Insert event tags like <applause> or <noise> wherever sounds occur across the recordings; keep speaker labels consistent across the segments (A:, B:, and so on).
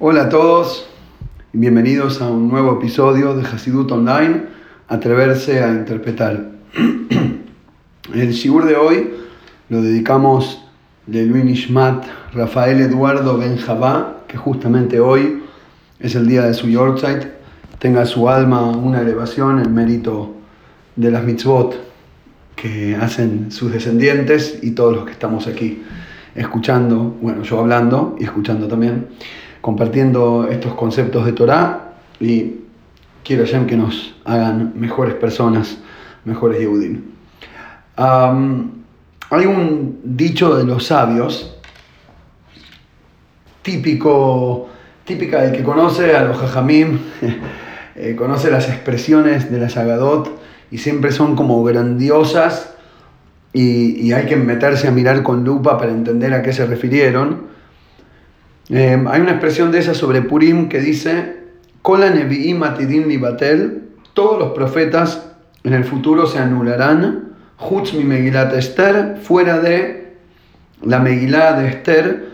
A: Hola a todos y bienvenidos a un nuevo episodio de Hasidut Online, Atreverse a Interpretar. <clears throat> El shiur de hoy lo dedicamos de Luis Nishmat Rafael Eduardo Benjabá, que justamente hoy es el día de su Yorkshire, tenga su alma una elevación en mérito de las mitzvot que hacen sus descendientes y todos los que estamos aquí escuchando, bueno, yo hablando y escuchando también compartiendo estos conceptos de Torah y quiero Hashem que nos hagan mejores personas, mejores Yehudim. hay un dicho de los sabios, típico, típica del que conoce a los Jajamim, <laughs> eh, conoce las expresiones de la Sagadot y siempre son como grandiosas y, y hay que meterse a mirar con lupa para entender a qué se refirieron. Em, hay una expresión de esa sobre Purim que dice, todos los profetas en el futuro se anularán, Hutz mi Megilat Esther, fuera de la Megilá de Esther,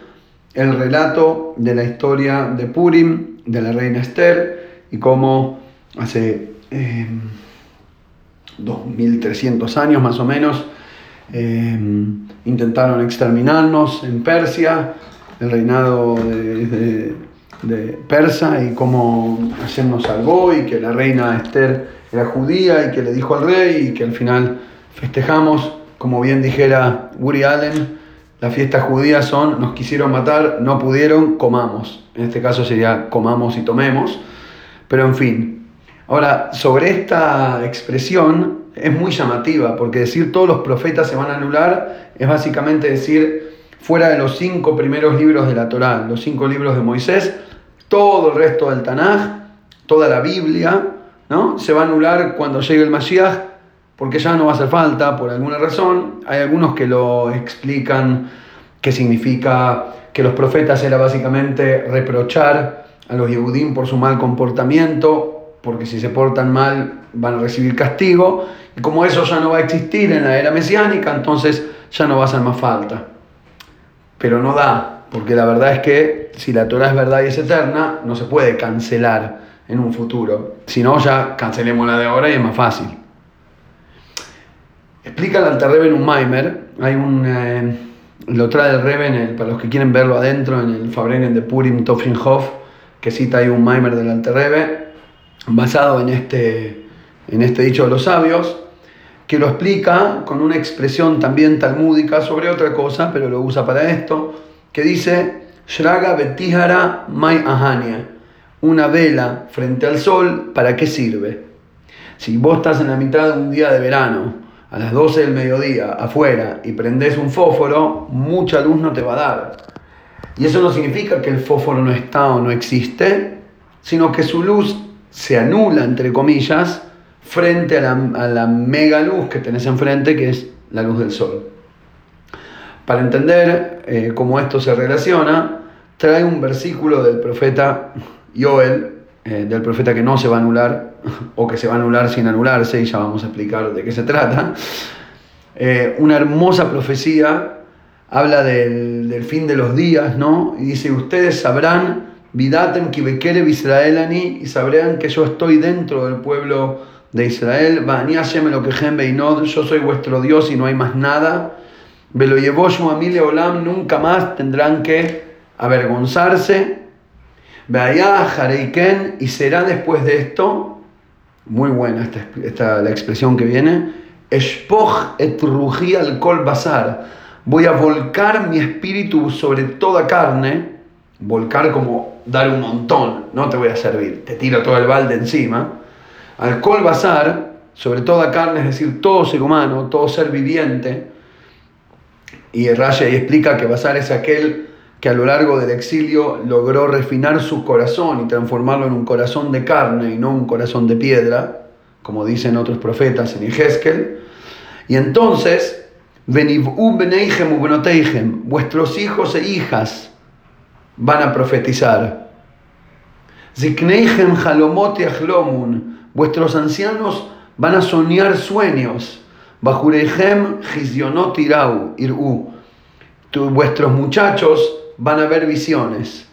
A: el relato de la historia de Purim, de la reina Esther, y cómo hace 2300 em, años más o menos em, intentaron exterminarnos en Persia, el reinado de, Persa y cómo Hashem nos salvó y que la reina Esther era judía y que le dijo al rey y que al final festejamos, como bien dijera Woody Allen, las fiestas judías son, nos quisieron matar, no pudieron, comamos. En este caso sería comamos y tomemos. Pero en fin. Ahora, sobre esta expresión es muy llamativa, porque decir todos los profetas se van a anular es básicamente decir fuera de los cinco primeros libros de la Torá, los cinco libros de Moisés, todo el resto del Tanaj, toda la Biblia, ¿no? se va a anular cuando llegue el Mashiach, porque ya no va a hacer falta por alguna razón. Hay algunos que lo explican que significa que los profetas era básicamente reprochar a los Yehudim por su mal comportamiento, porque si se portan mal van a recibir castigo, y como eso ya no va a existir en la era mesiánica, entonces ya no va a hacer más falta pero no da, porque la verdad es que si la Torah es verdad y es eterna, no se puede cancelar en un futuro. Si no, ya cancelemos la de ahora y es más fácil. Explica el Alter en un Maimer, hay un, eh, lo trae el Reben, para los que quieren verlo adentro, en el Fabrenen de Purim Tofrinhof, que cita ahí un Maimer del Alter basado en este, en este dicho de los sabios, que lo explica con una expresión también talmúdica sobre otra cosa, pero lo usa para esto, que dice, Shraga betihara mai ahania, una vela frente al sol, ¿para qué sirve? Si vos estás en la mitad de un día de verano, a las 12 del mediodía, afuera, y prendés un fósforo, mucha luz no te va a dar. Y eso no significa que el fósforo no está o no existe, sino que su luz se anula, entre comillas, frente a la, mega luz que tenés enfrente, que es la luz del sol. Para entender eh, cómo esto se relaciona, trae un versículo del profeta Joel, eh, del profeta que no se va a anular, <laughs> o que se va a anular sin anularse, y ya vamos a explicar de qué se trata. Eh, una hermosa profecía, habla del, del, fin de los días, ¿no? Y dice, ustedes sabrán, vidatem kibekere Israelani, y sabrán que yo estoy dentro del pueblo de Israel, lo yo soy vuestro Dios y no hay más nada. Velo llevó Shumamile Olam, nunca más tendrán que avergonzarse. Veaya Jareiken, y será después de esto, muy buena esta, esta, la expresión que viene, Espoch et al kol basar, voy a volcar mi espíritu sobre toda carne, volcar como dar un montón, no te voy a servir, te tiro todo el balde encima Alcohol basar, sobre toda carne, es decir, todo ser humano, todo ser viviente. Y Raya explica que basar es aquel que a lo largo del exilio logró refinar su corazón y transformarlo en un corazón de carne y no un corazón de piedra, como dicen otros profetas en Ezequiel. Y entonces, vuestros hijos e hijas van a profetizar. Halomot Vuestros ancianos van a soñar sueños. Bajurejem gisionot irau, irú. Vuestros muchachos van a ver visiones.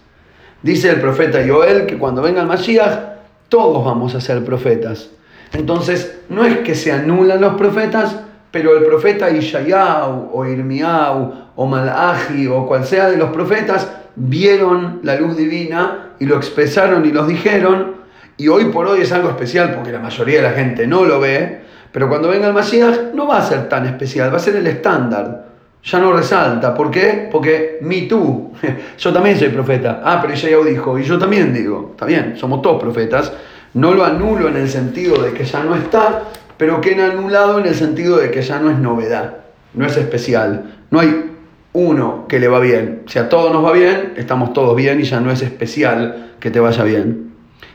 A: Dice el profeta Joel que cuando venga el Mashiach, todos vamos a ser profetas. Entonces, no es que se anulan los profetas, pero el profeta Ishayahu o Irmiau o Malachi o cual sea de los profetas vieron la luz divina y lo expresaron y los dijeron. Y hoy por hoy es algo especial porque la mayoría de la gente no lo ve. Pero cuando venga el Mashiach no va a ser tan especial, va a ser el estándar. Ya no resalta. ¿Por qué? Porque mi tú. <laughs> Yo también soy profeta. Ah, pero Ishayahu dijo. Y yo también digo. Está bien, somos todos profetas. No lo anulo en el sentido de que ya no está, pero que en anulado en el sentido de que ya no es novedad, no es especial. No hay uno que le va bien. Si a todos nos va bien, estamos todos bien y ya no es especial que te vaya bien.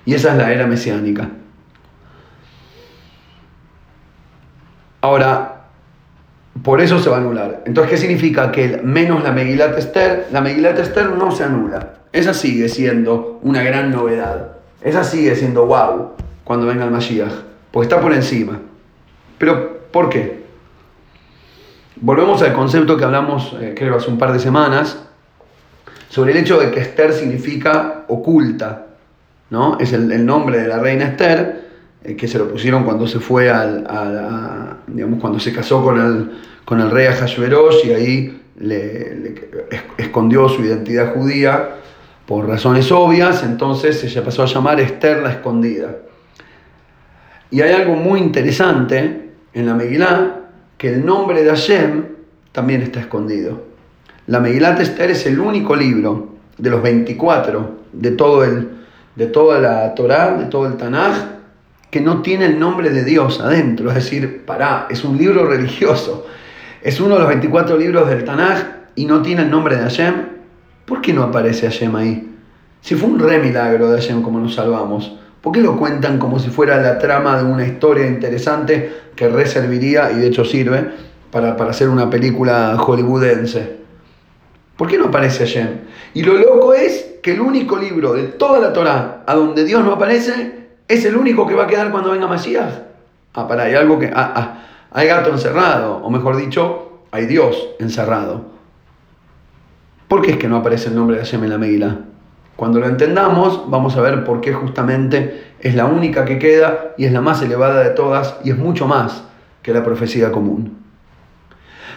A: Y esa es la era mesiánica. Ahora, por eso se va a anular. Entonces, ¿qué significa? Que menos la Megilat Esther, la Megilat Esther no se anula. Esa sigue siendo una gran novedad. Esa sigue siendo wow cuando venga el Mashiach, porque está por encima. Pero, ¿por qué? Volvemos al concepto que hablamos, eh, creo, hace un par de semanas, sobre el hecho de que Esther significa oculta, ¿no? Es el, nombre de la reina Esther, eh, que se lo pusieron cuando se fue al, a, digamos, cuando se casó con el, con el rey Ahasverosh y ahí le escondió su identidad judía por razones obvias, entonces ella pasó a llamar Esther la escondida. Y hay algo muy interesante en la Megilá, que el nombre de Hashem también está escondido. La Megilá Esther es el único libro de los 24 de, todo el, de toda la Torá, de todo el Tanaj, que no tiene el nombre de Dios adentro. Es decir, pará, es un libro religioso. Es uno de los 24 libros del Tanaj y no tiene el nombre de Hashem. ¿Por qué no aparece Hashem ahí? Si fue un re milagro de Hashem como nos salvamos, ¿por qué lo cuentan como si fuera la trama de una historia interesante que reserviría, y de hecho sirve, para, para hacer una película hollywoodense? ¿Por qué no aparece Hashem? Y lo loco es que el único libro de toda la Torah a donde Dios no aparece es el único que va a quedar cuando venga Masías. Ah, para, hay algo que. Ah, ah, hay gato encerrado, o mejor dicho, hay Dios encerrado. ¿Por qué es que no aparece el nombre de Hashem en la Megillah? Cuando lo entendamos, vamos a ver por qué justamente es la única que queda y es la más elevada de todas y es mucho más que la profecía común.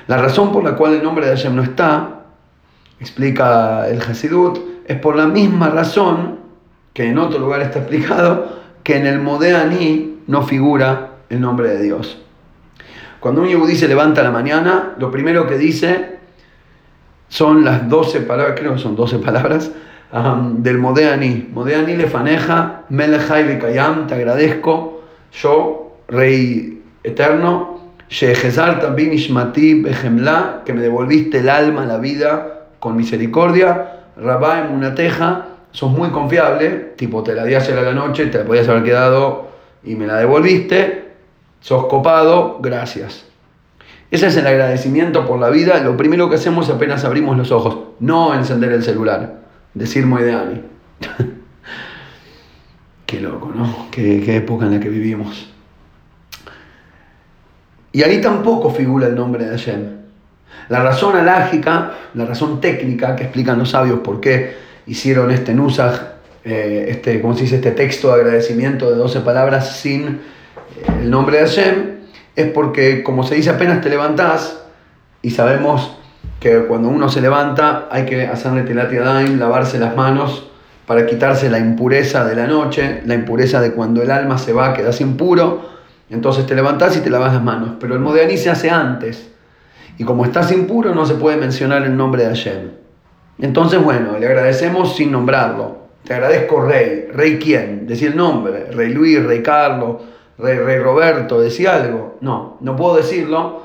A: La razón por la cual el nombre de Hashem no está, explica el Hasidut, es por la misma razón que en otro lugar está explicado que en el Modeani no figura el nombre de Dios. Cuando un yehudí se levanta a la mañana, lo primero que dice son las 12 palabras, creo que son 12 palabras, del Modeani. Modeani le faneja, Melechai Bekayam, te agradezco, yo, Rey Eterno, Shehezar también Ishmati Behemla, que me devolviste el alma, la vida, con misericordia, Rabá en una teja, sos muy confiable, tipo te la di ayer a la noche, te la podías haber quedado y me la devolviste, sos copado, gracias. Ese es el agradecimiento por la vida. Lo primero que hacemos apenas abrimos los ojos, no encender el celular, decir Moedeani. <laughs> Qué loco, ¿no? Qué, época en la que vivimos. Y ahí tampoco figura el nombre de Hashem. La razón alágica, la razón técnica que explican los sabios por qué hicieron este nusaj, eh, este, ¿cómo se dice? este texto de agradecimiento de 12 palabras sin eh, el nombre de Hashem, es porque, como se dice, apenas te levantás, y sabemos que cuando uno se levanta hay que hacerle telat daim, lavarse las manos para quitarse la impureza de la noche, la impureza de cuando el alma se va, quedas impuro, entonces te levantás y te lavas las manos. Pero el Modeaní se hace antes, y como estás impuro no se puede mencionar el nombre de Hashem. Entonces, bueno, le agradecemos sin nombrarlo. Te agradezco, Rey. ¿Rey quién? Decir el nombre. Rey Luis, Rey Carlos, Rey, Roberto, decía algo. No, no puedo decirlo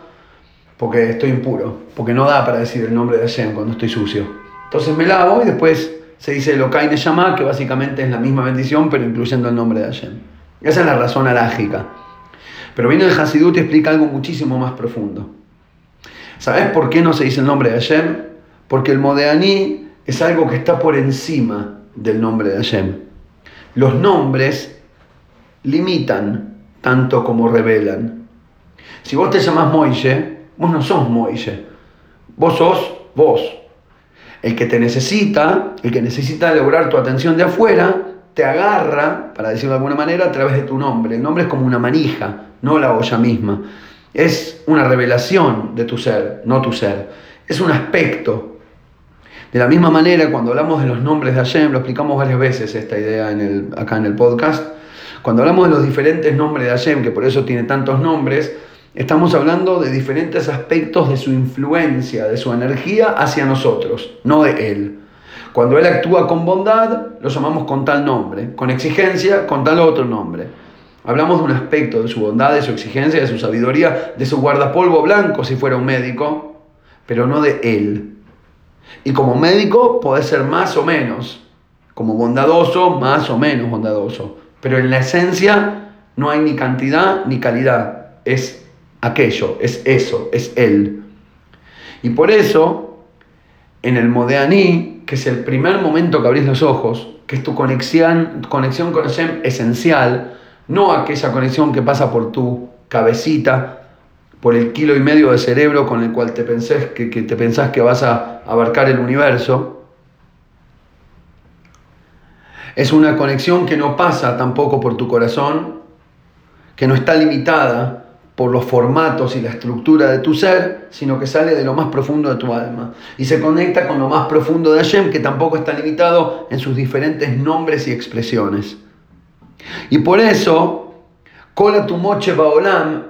A: porque estoy impuro, porque no da para decir el nombre de Hashem cuando estoy sucio. Entonces me lavo y después se dice lo Kaine Shama, que básicamente es la misma bendición, pero incluyendo el nombre de Hashem. Esa es la razón alágica. Pero viene el Hasidut y explica algo muchísimo más profundo. ¿Sabes por qué no se dice el nombre de Hashem? Porque el Modeaní es algo que está por encima del nombre de Hashem. Los nombres limitan tanto como revelan. Si vos te llamás Moishe, vos no sos Moishe, vos sos vos. El que te necesita, el que necesita lograr tu atención de afuera, te agarra, para decirlo de alguna manera, a través de tu nombre. El nombre es como una manija, no la olla misma. Es una revelación de tu ser, no tu ser. Es un aspecto. De la misma manera, cuando hablamos de los nombres de Hashem, lo explicamos varias veces esta idea en el, acá en el podcast, cuando hablamos de los diferentes nombres de Hashem, que por eso tiene tantos nombres, estamos hablando de diferentes aspectos de su influencia, de su energía hacia nosotros, no de Él. Cuando Él actúa con bondad, lo llamamos con tal nombre, con exigencia, con tal otro nombre. Hablamos de un aspecto de su bondad, de su exigencia, de su sabiduría, de su guardapolvo blanco si fuera un médico, pero no de Él. Y como médico puede ser más o menos, como bondadoso, más o menos bondadoso. Pero en la esencia no hay ni cantidad ni calidad. Es aquello, es eso, es Él. Y por eso, en el Modeaní, que es el primer momento que abrís los ojos, que es tu conexión, conexión con Hashem esencial, no aquella conexión que pasa por tu cabecita, por el kilo y medio de cerebro con el cual te, pensés que, que te pensás que vas a abarcar el universo. Es una conexión que no pasa tampoco por tu corazón, que no está limitada por los formatos y la estructura de tu ser, sino que sale de lo más profundo de tu alma. Y se conecta con lo más profundo de Hashem, que tampoco está limitado en sus diferentes nombres y expresiones. Y por eso, Kola tu moche baolam,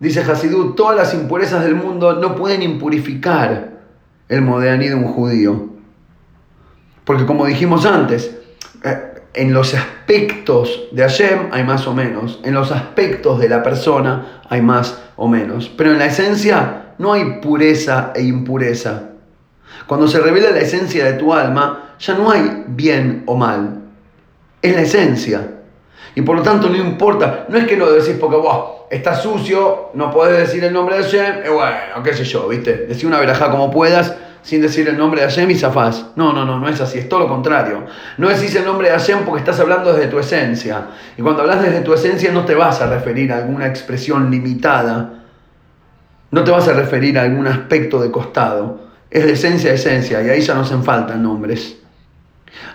A: dice Hasidut, todas las impurezas del mundo no pueden impurificar el modeaní de un judío. Porque como dijimos antes, eh, en los aspectos de Hashem hay más o menos, en los aspectos de la persona hay más o menos, pero en la esencia no hay pureza e impureza. Cuando se revela la esencia de tu alma, ya no hay bien o mal, es la esencia. Y por lo tanto no importa, no es que lo decís porque vos está sucio, no podés decir el nombre de Hashem, y bueno, qué sé yo, ¿viste? Decir una verajá como puedas, sin decir el nombre de Hashem y zafás. No, no, no, no es así, es todo lo contrario. No decís el nombre de Hashem porque estás hablando desde tu esencia. Y cuando hablas desde tu esencia no te vas a referir a alguna expresión limitada. No te vas a referir a algún aspecto de costado. Es de esencia a esencia y ahí ya no hacen falta nombres.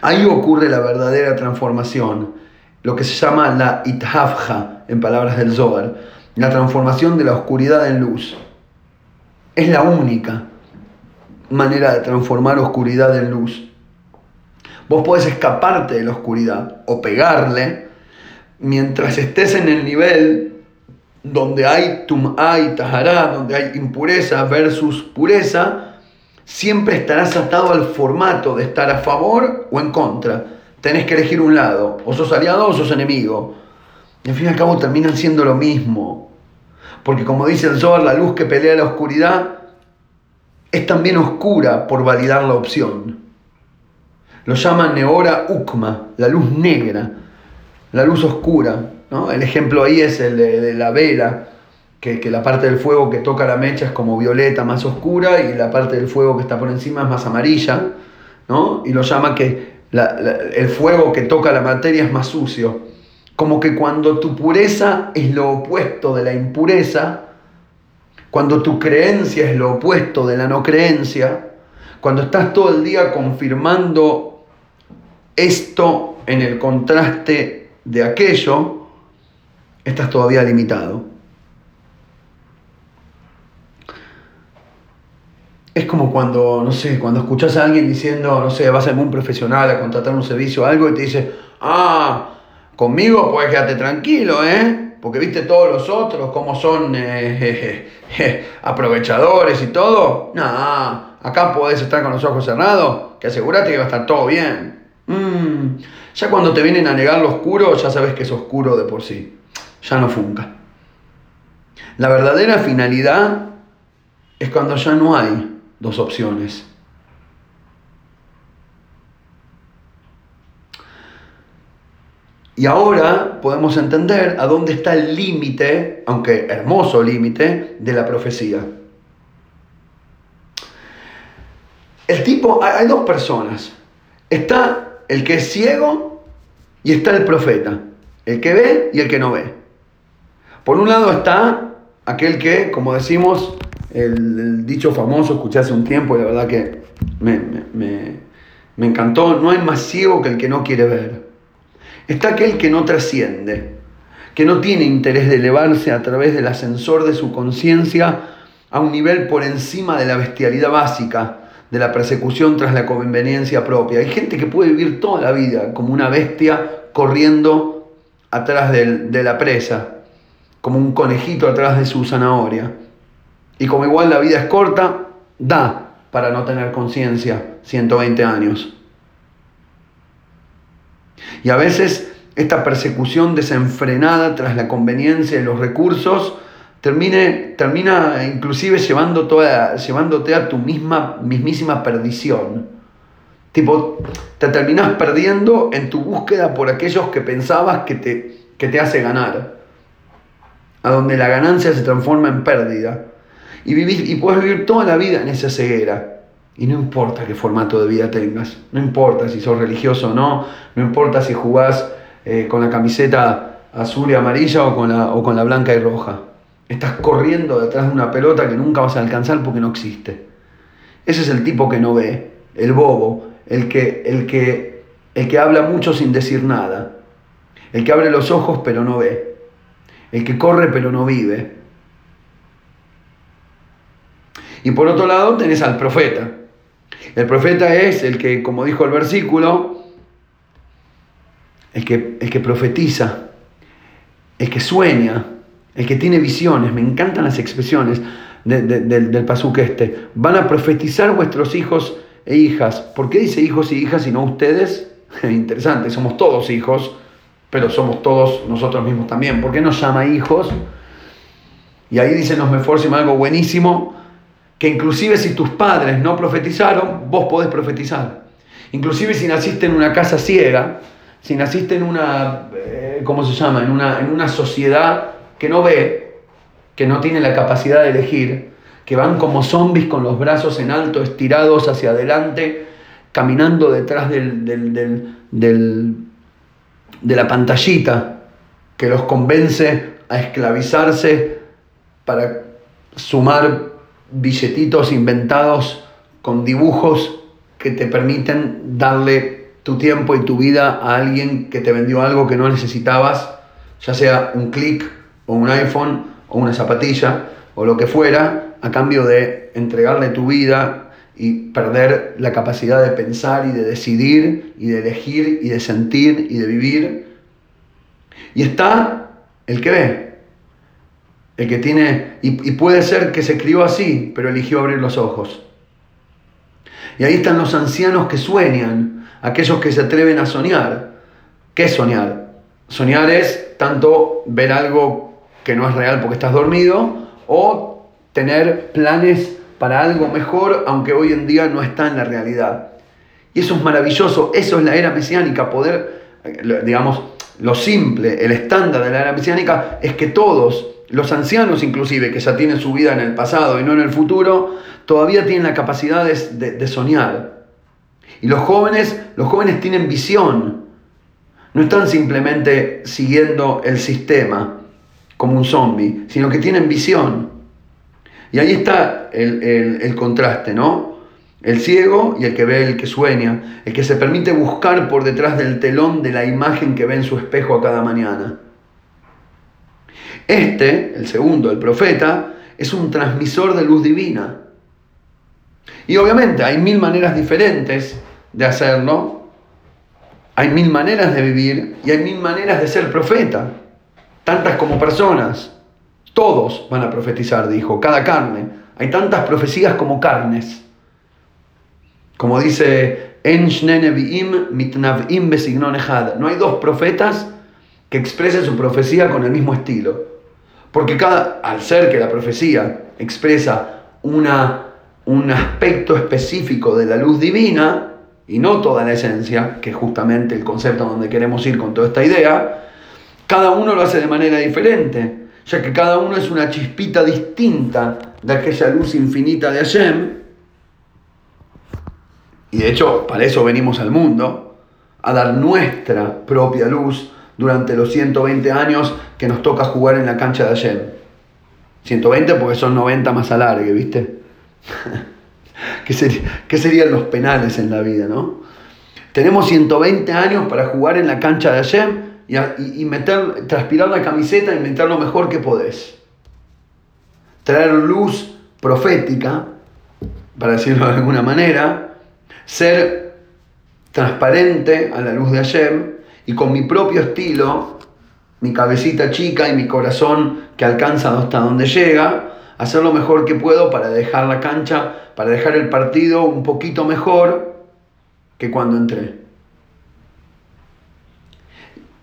A: Ahí ocurre la verdadera transformación, lo que se llama la ithavja, en palabras del Zohar, la transformación de la oscuridad en luz. Es la única manera de transformar oscuridad en luz. Vos podés escaparte de la oscuridad o pegarle mientras estés en el nivel donde hay tum'a y donde hay impureza versus pureza, siempre estarás atado al formato de estar a favor o en contra. Tenés que elegir un lado, o sos aliado o sos enemigo. Y al fin y al cabo terminan siendo lo mismo. Porque como dice el Zohar, la luz que pelea la oscuridad es también oscura por validar la opción. Lo llaman Neora Ukma, la luz negra, la luz oscura. ¿no? El ejemplo ahí es el de, la vela, que, la parte del fuego que toca la mecha es como violeta, más oscura, y la parte del fuego que está por encima es más amarilla. ¿no? Y lo llama que el fuego que toca la materia es más sucio. Como que cuando tu pureza es lo opuesto de la impureza, cuando tu creencia es lo opuesto de la no creencia, cuando estás todo el día confirmando esto en el contraste de aquello, estás todavía limitado. Es como cuando, no sé, cuando escuchas a alguien diciendo, no sé, vas a un profesional a contratar un servicio o algo y te dice, ah, conmigo puedes quedarte tranquilo, ¿eh? porque viste todos los otros cómo son eh, aprovechadores y todo. Nah, acá podés estar con los ojos cerrados, que asegúrate que va a estar todo bien. Mm, ya cuando te vienen a negar lo oscuro, ya sabes que es oscuro de por sí. Ya no funca. La verdadera finalidad es cuando ya no hay dos opciones. Y ahora podemos entender a dónde está el límite, aunque hermoso límite, de la profecía. El tipo, hay dos personas. Está el que es ciego y está el profeta. El que ve y el que no ve. Por un lado está aquel que, como decimos, el, dicho famoso, escuché hace un tiempo y la verdad que me, me encantó, no hay más ciego que el que no quiere ver. Está aquel que no trasciende, que no tiene interés de elevarse a través del ascensor de su conciencia a un nivel por encima de la bestialidad básica, de la persecución tras la conveniencia propia. Hay gente que puede vivir toda la vida como una bestia corriendo atrás de la presa, como un conejito atrás de su zanahoria. Y como igual la vida es corta, da para no tener conciencia 120 años. Y a veces esta persecución desenfrenada tras la conveniencia y los recursos termina inclusive llevando toda, llevándote a tu misma, mismísima perdición. Tipo, te terminas perdiendo en tu búsqueda por aquellos que pensabas que te, que te hace ganar. A donde la ganancia se transforma en pérdida. Y, vivís, y puedes vivir toda la vida en esa ceguera. Y no importa qué formato de vida tengas, no importa si sos religioso o no, no importa si jugás eh, con la camiseta azul y amarilla o con, la, o con la blanca y roja. Estás corriendo detrás de una pelota que nunca vas a alcanzar porque no existe. Ese es el tipo que no ve, el bobo, el que, el que, el que habla mucho sin decir nada, el que abre los ojos pero no ve, el que corre pero no vive. Y por otro lado tenés al profeta, el profeta es el que, como dijo el versículo, el que, que profetiza, el que sueña, el que tiene visiones. Me encantan las expresiones del, del pasuk este. Van a profetizar vuestros hijos e hijas. ¿Por qué dice hijos y hijas y no ustedes? <laughs> Interesante, somos todos hijos, pero somos todos nosotros mismos también. ¿Por qué nos llama hijos? Y ahí dice nos me algo buenísimo que inclusive si tus padres no profetizaron, vos podés profetizar. Inclusive si naciste en una casa ciega, si naciste en una, eh, ¿cómo se llama? En una, en una sociedad que no ve, que no tiene la capacidad de elegir, que van como zombies con los brazos en alto, estirados hacia adelante, caminando detrás del, de la pantallita que los convence a esclavizarse para sumar billetitos inventados con dibujos que te permiten darle tu tiempo y tu vida a alguien que te vendió algo que no necesitabas, ya sea un clic o un iPhone o una zapatilla o lo que fuera, a cambio de entregarle tu vida y perder la capacidad de pensar y de decidir y de elegir y de sentir y de vivir. Y está el que ve, el que tiene, y, puede ser que se crió así, pero eligió abrir los ojos. Y ahí están los ancianos que sueñan, aquellos que se atreven a soñar. ¿Qué es soñar? Soñar es tanto ver algo que no es real porque estás dormido o tener planes para algo mejor, aunque hoy en día no está en la realidad. Y eso es maravilloso, eso es la era mesiánica, poder, digamos, lo simple, el estándar de la era mesiánica es que todos los ancianos inclusive, que ya tienen su vida en el pasado y no en el futuro, todavía tienen la capacidad de, soñar. Y los jóvenes, los jóvenes tienen visión. No están simplemente siguiendo el sistema como un zombie, sino que tienen visión. Y ahí está el, el contraste, ¿no? El ciego y el que ve, el que sueña, el que se permite buscar por detrás del telón de la imagen que ve en su espejo a cada mañana. Este, el segundo, el profeta, es un transmisor de luz divina. Y obviamente hay mil maneras diferentes de hacerlo, hay mil maneras de vivir y hay mil maneras de ser profeta, tantas como personas. Todos van a profetizar, dijo, cada carne. Hay tantas profecías como carnes. Como dice no hay dos profetas que expresen su profecía con el mismo estilo. Porque cada, al ser que la profecía expresa una, un aspecto específico de la luz divina, y no toda la esencia, que es justamente el concepto donde queremos ir con toda esta idea, cada uno lo hace de manera diferente, ya que cada uno es una chispita distinta de aquella luz infinita de Hashem. Y de hecho, para eso venimos al mundo, a dar nuestra propia luz durante los 120 años que nos toca jugar en la cancha de ayer. 120 porque son 90 más alargue, ¿viste? <laughs> ¿Qué, ¿Qué serían los penales en la vida, no? Tenemos 120 años para jugar en la cancha de Hashem y, meter, transpirar la camiseta y meter lo mejor que podés. Traer luz profética, para decirlo de alguna manera, ser transparente a la luz de Hashem y con mi propio estilo, mi cabecita chica y mi corazón que alcanza hasta donde llega, hacer lo mejor que puedo para dejar la cancha, para dejar el partido un poquito mejor que cuando entré.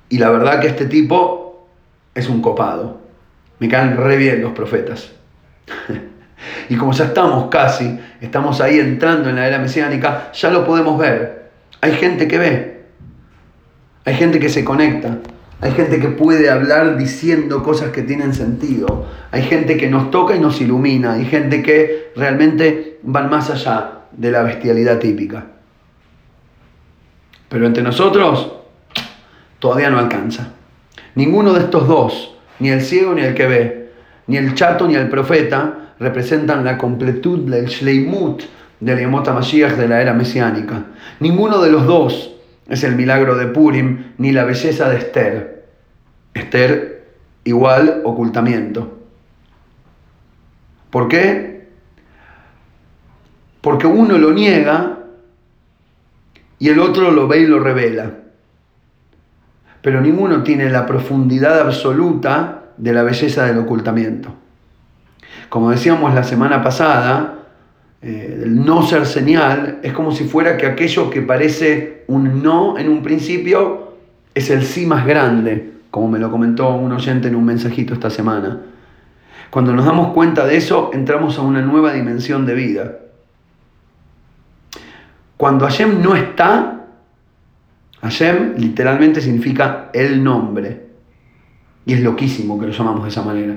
A: Y la verdad que este tipo es un copado. Me caen re bien los profetas. <laughs> y como ya estamos casi, estamos ahí entrando en la era mesiánica, ya lo podemos ver. Hay gente que ve. Hay gente que se conecta. Hay gente que puede hablar diciendo cosas que tienen sentido. Hay gente que nos toca y nos ilumina. Hay gente que realmente van más allá de la bestialidad típica. Pero entre nosotros todavía no alcanza. Ninguno de estos dos, ni el ciego ni el que ve, ni el chato ni el profeta, representan la completud del Shleimut del Yemot Mashiach de la era mesiánica. Ninguno de los dos es el milagro de Purim ni la belleza de Esther. Esther igual ocultamiento. ¿Por qué? Porque uno lo niega y el otro lo ve y lo revela. Pero ninguno tiene la profundidad absoluta de la belleza del ocultamiento. Como decíamos la semana pasada, eh, el no ser señal es como si fuera que aquello que parece un no en un principio es el sí más grande, como me lo comentó un oyente en un mensajito esta semana. Cuando nos damos cuenta de eso, entramos a una nueva dimensión de vida. Cuando Hashem no está, Hashem literalmente significa el nombre. Y es loquísimo que lo llamamos de esa manera.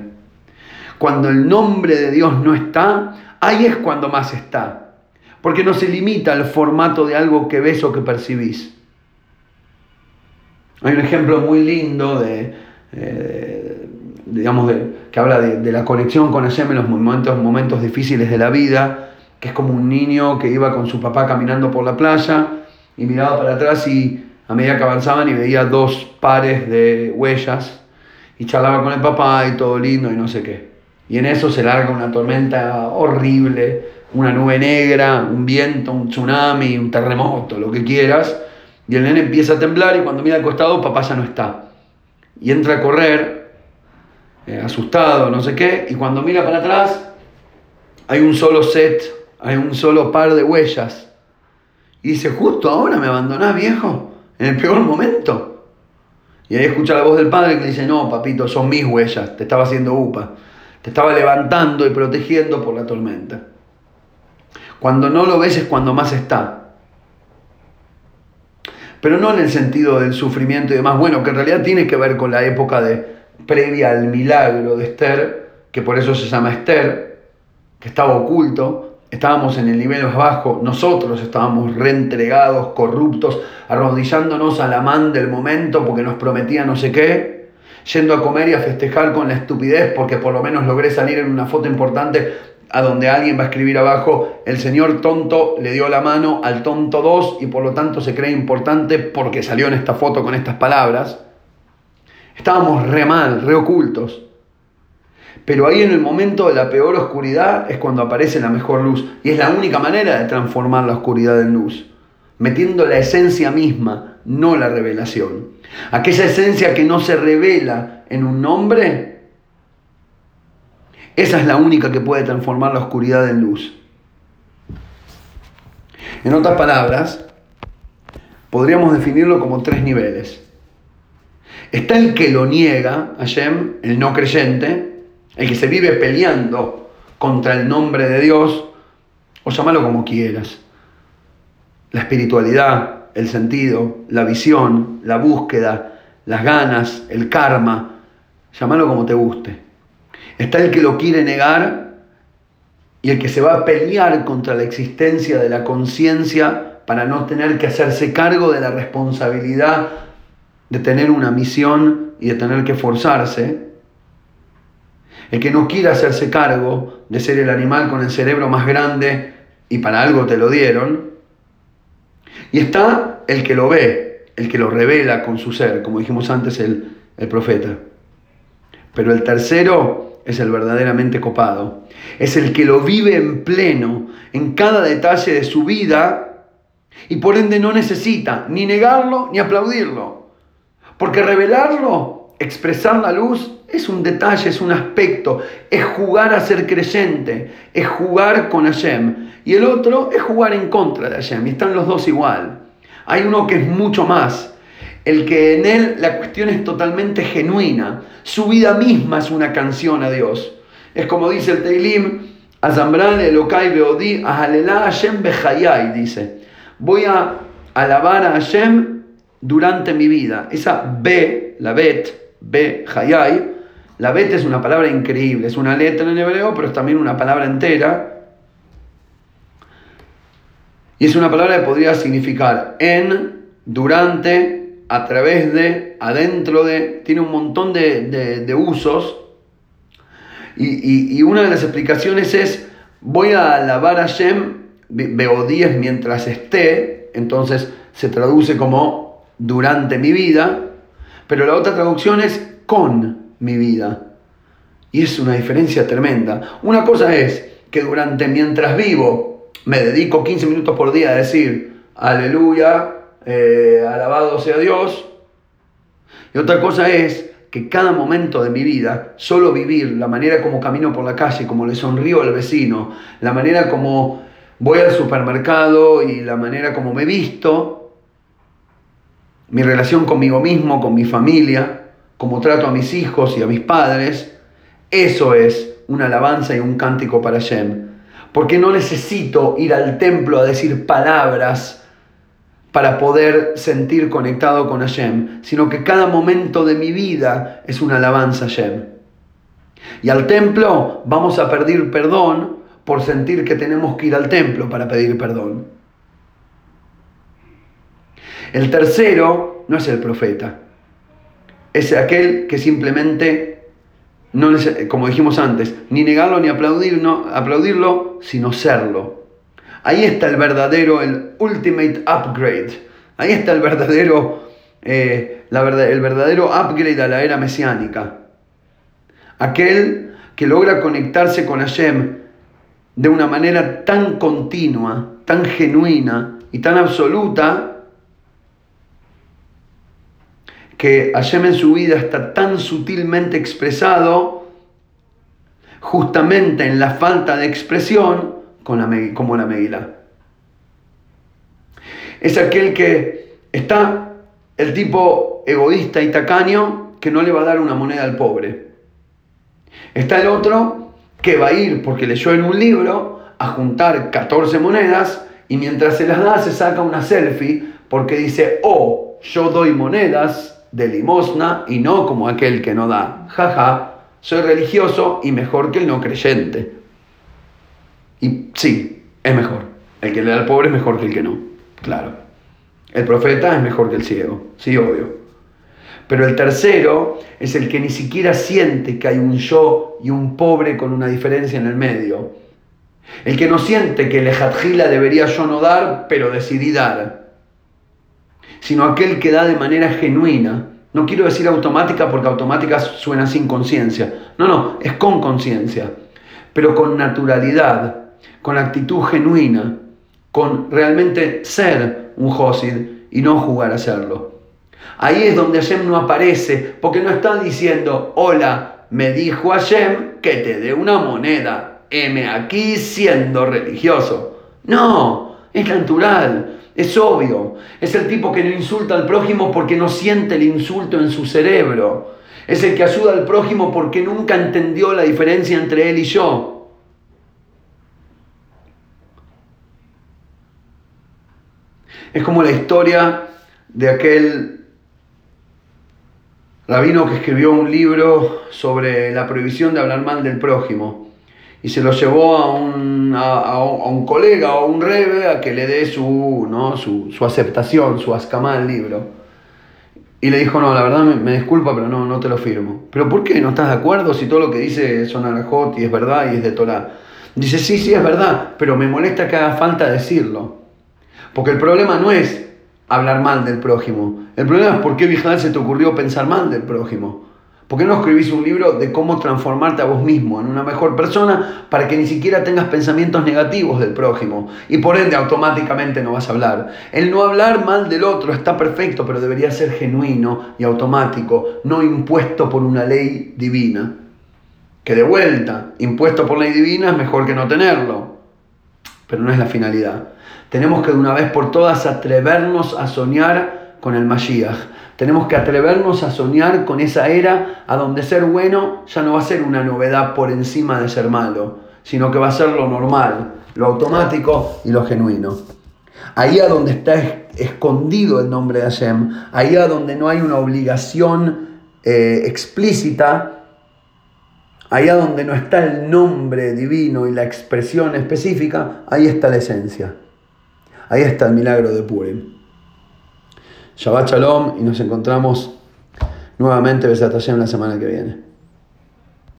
A: Cuando el nombre de Dios no está, ahí es cuando más está. Porque no se limita al formato de algo que ves o que percibís. Hay un ejemplo muy lindo de, eh, digamos, que habla de, la conexión con Hashem en los momentos, momentos difíciles de la vida que es como un niño que iba con su papá caminando por la playa y miraba para atrás y a medida que avanzaban y veía dos pares de huellas y charlaba con el papá y todo lindo y no sé qué. Y en eso se larga una tormenta horrible, una nube negra, un viento, un tsunami, un terremoto, lo que quieras. Y el nene empieza a temblar y cuando mira al costado, papá ya no está. Y entra a correr, eh, asustado, no sé qué, y cuando mira para atrás, hay un solo set hay un solo par de huellas. Y dice, justo ahora me abandonás, viejo, en el peor momento. Y ahí escucha la voz del padre que dice, no, papito, son mis huellas, te estaba haciendo upa. Te estaba levantando y protegiendo por la tormenta. Cuando no lo ves es cuando más está. Pero no en el sentido del sufrimiento y demás, bueno, que en realidad tiene que ver con la época de previa al milagro de Esther, que por eso se llama Esther, que estaba oculto, estábamos en el nivel más bajo, nosotros estábamos reentregados, corruptos, arrodillándonos a la man del momento porque nos prometía no sé qué, yendo a comer y a festejar con la estupidez porque por lo menos logré salir en una foto importante a donde alguien va a escribir abajo, el señor tonto le dio la mano al tonto 2 y por lo tanto se cree importante porque salió en esta foto con estas palabras. Estábamos re mal, re ocultos. Pero ahí en el momento de la peor oscuridad es cuando aparece la mejor luz. Y es la única manera de transformar la oscuridad en luz. Metiendo la esencia misma, no la revelación. Aquella esencia que no se revela en un nombre, esa es la única que puede transformar la oscuridad en luz. En otras palabras, podríamos definirlo como tres niveles. Está el que lo niega, Hashem, el no creyente, el que se vive peleando contra el nombre de Dios, o llámalo como quieras. La espiritualidad, el sentido, la visión, la búsqueda, las ganas, el karma, llámalo como te guste. Está el que lo quiere negar y el que se va a pelear contra la existencia de la conciencia para no tener que hacerse cargo de la responsabilidad de tener una misión y de tener que esforzarse el que no quiera hacerse cargo de ser el animal con el cerebro más grande y para algo te lo dieron. Y está el que lo ve, el que lo revela con su ser, como dijimos antes el, el profeta. Pero el tercero es el verdaderamente copado. Es el que lo vive en pleno, en cada detalle de su vida, y por ende no necesita ni negarlo ni aplaudirlo. Porque revelarlo, expresar la luz, es un detalle, es un aspecto, es jugar a ser creyente, es jugar con Hashem. Y el otro es jugar en contra de Hashem, y están los dos igual. Hay uno que es mucho más, el que en él la cuestión es totalmente genuina, su vida misma es una canción a Dios. Es como dice el Teilim, Azambran Elokai Beodi, Ahalelá Hashem Bejayai, dice. Voy a alabar a Hashem durante mi vida. Esa B, la Bet, Be Hayai, la Bet es una palabra increíble, es una letra en hebreo, pero es también una palabra entera. Y es una palabra que podría significar en, durante, a través de, adentro de, tiene un montón de, usos. Y, una de las explicaciones es, voy a alabar a Shem, veo 10 mientras esté, entonces se traduce como durante mi vida, pero la otra traducción es con mi vida. Y es una diferencia tremenda. Una cosa es que durante mientras vivo me dedico 15 minutos por día a decir, aleluya, eh, alabado sea Dios. Y otra cosa es que cada momento de mi vida, solo vivir la manera como camino por la calle, como le sonrío al vecino, la manera como voy al supermercado y la manera como me visto, mi relación conmigo mismo, con mi familia, como trato a mis hijos y a mis padres, eso es una alabanza y un cántico para Shem. Porque no necesito ir al templo a decir palabras para poder sentir conectado con Hashem, sino que cada momento de mi vida es una alabanza a Hashem. Y al templo vamos a pedir perdón por sentir que tenemos que ir al templo para pedir perdón. El tercero no es el profeta, es aquel que simplemente, no, como dijimos antes, ni negarlo ni aplaudirlo, sino serlo. Ahí está el verdadero, el ultimate upgrade. Ahí está el verdadero, eh, la verdad, el verdadero upgrade a la era mesiánica. Aquel que logra conectarse con Hashem de una manera tan continua, tan genuina y tan absoluta, que Hashem en su vida está tan sutilmente expresado, justamente en la falta de expresión, como la Megilá. Es aquel que está el tipo egoísta y tacaño que no le va a dar una moneda al pobre. Está el otro que va a ir porque leyó en un libro a juntar 14 monedas y mientras se las da se saca una selfie porque dice, oh, yo doy monedas de limosna y no como aquel que no da. Jaja, soy religioso y mejor que el no creyente. Y sí, es mejor. El que le da al pobre es mejor que el que no. Claro. El profeta es mejor que el ciego. Sí, obvio. Pero el tercero es el que ni siquiera siente que hay un yo y un pobre con una diferencia en el medio. El que no siente que el ejatjila debería yo no dar, pero decidí dar. Sino aquel que da de manera genuina. No quiero decir automática porque automática suena sin conciencia. No, no, es con conciencia. Pero con naturalidad con actitud genuina, con realmente ser un Josid y no jugar a serlo. Ahí es donde Hashem no aparece, porque no está diciendo, hola, me dijo Hashem que te dé una moneda, M aquí siendo religioso. No, es natural, es obvio. Es el tipo que no insulta al prójimo porque no siente el insulto en su cerebro. Es el que ayuda al prójimo porque nunca entendió la diferencia entre él y yo. Es como la historia de aquel rabino que escribió un libro sobre la prohibición de hablar mal del prójimo y se lo llevó a un, a, un colega o a un rebe a que le dé su, ¿no? su, aceptación, su ascamá al libro. Y le dijo, no, la verdad me, disculpa, pero no, no te lo firmo. ¿Pero por qué? ¿No estás de acuerdo si todo lo que dice son arajot y es verdad y es de Torah? Dice, sí, sí, es verdad, pero me molesta que haga falta decirlo. Porque el problema no es hablar mal del prójimo. El problema es por qué Vigilal se te ocurrió pensar mal del prójimo. ¿Por qué no escribís un libro de cómo transformarte a vos mismo en una mejor persona para que ni siquiera tengas pensamientos negativos del prójimo? Y por ende automáticamente no vas a hablar. El no hablar mal del otro está perfecto, pero debería ser genuino y automático, no impuesto por una ley divina. Que de vuelta, impuesto por ley divina es mejor que no tenerlo. Pero no es la finalidad. Tenemos que de una vez por todas atrevernos a soñar con el Mashiach tenemos que atrevernos a soñar con esa era a donde ser bueno ya no va a ser una novedad por encima de ser malo, sino que va a ser lo normal, lo automático y lo genuino. Ahí a donde está escondido el nombre de Hashem, ahí a donde no hay una obligación eh, explícita, ahí a donde no está el nombre divino y la expresión específica, ahí está la esencia. Ahí está el milagro de Purim. Shabbat Shalom y nos encontramos nuevamente, Besat en la semana que viene.